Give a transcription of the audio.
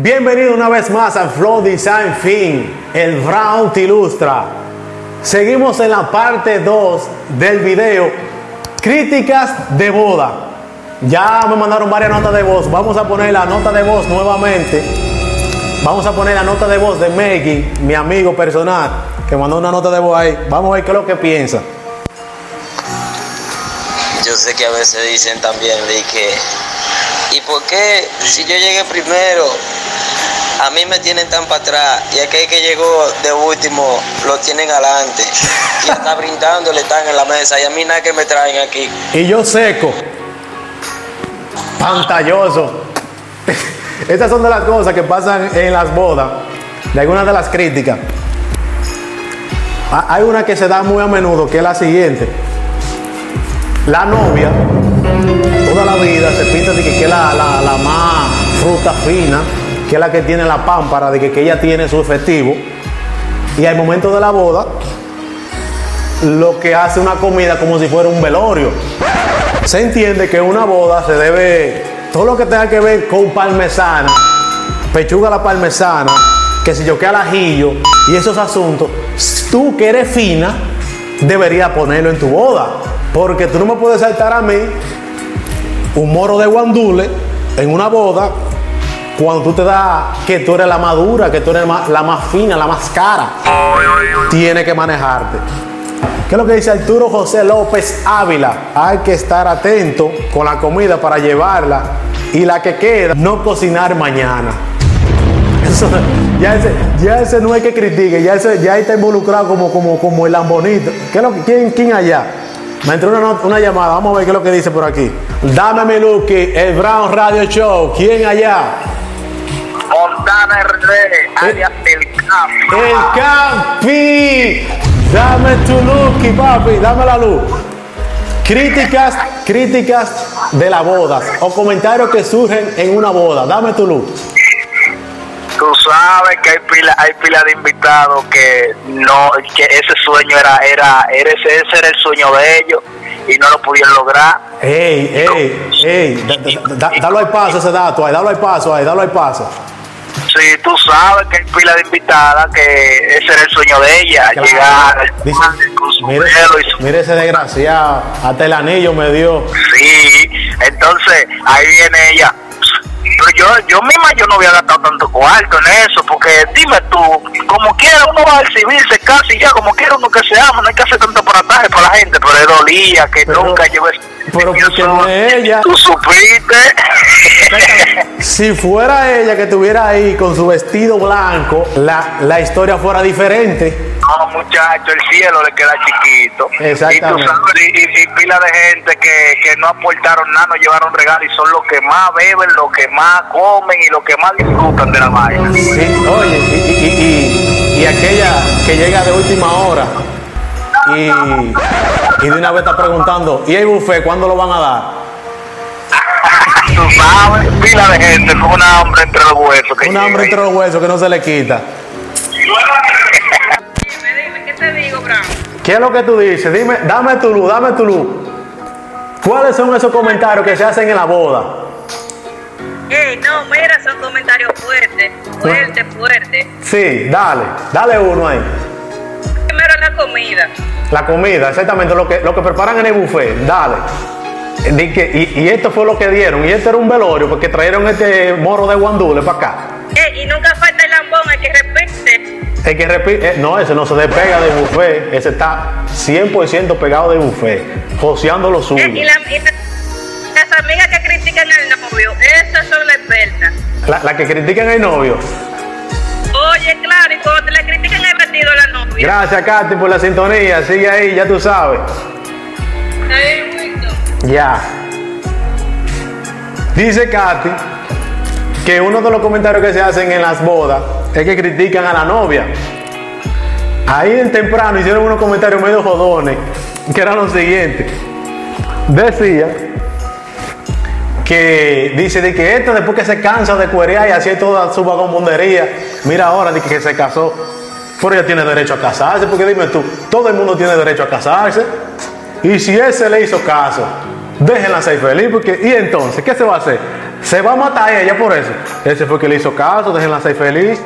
Bienvenido una vez más a Flow Design Fin, el Brown te ilustra. Seguimos en la parte 2 del video, críticas de boda. Ya me mandaron varias notas de voz, vamos a poner la nota de voz nuevamente. Vamos a poner la nota de voz de Maggie, mi amigo personal, que mandó una nota de voz ahí. Vamos a ver qué es lo que piensa. Yo sé que a veces dicen también de que, ¿y por qué si yo llegué primero, a mí me tienen tan para atrás y aquel que llegó de último lo tienen adelante y está brindando, le están en la mesa y a mí nada que me traen aquí? Y yo seco, pantalloso. Estas son de las cosas que pasan en las bodas, de algunas de las críticas. Hay una que se da muy a menudo, que es la siguiente. La novia, toda la vida se pinta de que es la, la- la más fruta fina, que es la que tiene la pámpara, de que, que ella tiene su efectivo. Y al momento de la boda, lo que hace una comida como si fuera un velorio. Se entiende que una boda se debe, todo lo que tenga que ver con parmesana, pechuga a la parmesana, que si yo que al ajillo y esos asuntos, tú que eres fina, deberías ponerlo en tu boda. Porque tú no me puedes saltar a mí un moro de guandule en una boda cuando tú te das que tú eres la madura, que tú eres la más fina, la más cara. Tienes que manejarte. ¿Qué es lo que dice Arturo José López Ávila? Hay que estar atento con la comida para llevarla y la que queda, no cocinar mañana. Eso, ya, ese, ya ese no es que critique, ya ese ya está involucrado como, como, como el lambonito. ¿Qué es lo que- quién, ¿Quién allá? Me entró una, una llamada, vamos a ver qué es lo que dice por aquí. Dame mi Lucky, el Brown Radio Show. ¿Quién allá? Montana RD, alias El Cap. El Campi. Dame tu Lucky, papi, dame la luz. Críticas, críticas de las bodas o comentarios que surgen en una boda. Dame tu luz. Tú sabes que hay pila, hay pila de invitados que no, que ese sueño era, era, era ese, ese era el sueño de ellos y no lo pudieron lograr. Ey, ey, ey, da- da- da- dalo al paso ese dato ahí, dalo al paso ahí, dalo al paso. Sí, tú sabes que hay pila de invitadas que ese era el sueño de ella, Claro. llegar Dice, con su mire, y su mire ese desgraciado, hasta el anillo me dio. Sí, entonces ahí viene ella. Pero yo, yo misma yo no había gastado tanto cuarto en eso, porque dime tú, como quiera uno va al civil, se casa y ya, como quiera uno que se ama, no hay que hacer tanto porataje para la gente, pero es dolía que Pero- nunca llevé. pero yo porque no es ella. Tú supiste. Si fuera ella que estuviera ahí con su vestido blanco, la, la historia fuera diferente. No, muchacho, el cielo le queda chiquito. Exactamente. Y tú sabes, y, pila de gente que, que no aportaron nada, no llevaron regalo y son los que más beben, los que más comen y los que más disfrutan de la vaina. Sí, oye, y- y- y aquella que llega de última hora y, y de una vez está preguntando, ¿y el buffet cuándo lo van a dar? Tú sabes, pila de gente con una hambre entre los huesos. Que Un llega hambre ahí. entre los huesos que no se le quita. Dime, dime, ¿qué te digo, Brown? ¿Qué es lo que tú dices? Dime, dame tu luz, dame tu luz. ¿Cuáles son esos comentarios que se hacen en la boda? Ey, no, mira, son comentarios fuertes, fuertes, fuertes. Sí, dale, dale uno ahí. Primero la comida. La comida, exactamente lo que, lo que preparan en el buffet, dale. Que- y, y esto fue lo que dieron, y esto era un velorio, porque trajeron este morro de guandule para acá. Ey, y nunca falta el lambón, el que repite. El que repite, eh, no, ese no se despega del buffet, ese está 100% pegado del buffet, joseando lo suyo. Ey, y, la- y la- las amigas que critican al novio, esas son las expertas. La, la que critican al novio. Oye, claro, y cuando te le critican el vestido la novia. Gracias, Katy, por la sintonía. Sigue ahí, ya tú sabes. Ya. Dice Katy que uno de los comentarios que se hacen en las bodas es que critican a la novia. Ahí en temprano hicieron unos comentarios medio jodones, que eran los siguientes. Decía que dice de que esto después que se cansa de cuerear y hacer toda su vagabundería, mira ahora de que se casó. Pero ella tiene derecho a casarse, porque dime tú, todo el mundo tiene derecho a casarse. Y si él se le hizo caso, déjenla ser feliz, porque, y entonces, ¿qué se va a hacer? Se va a matar ella por eso. Ese fue que le hizo caso, déjenla ser feliz.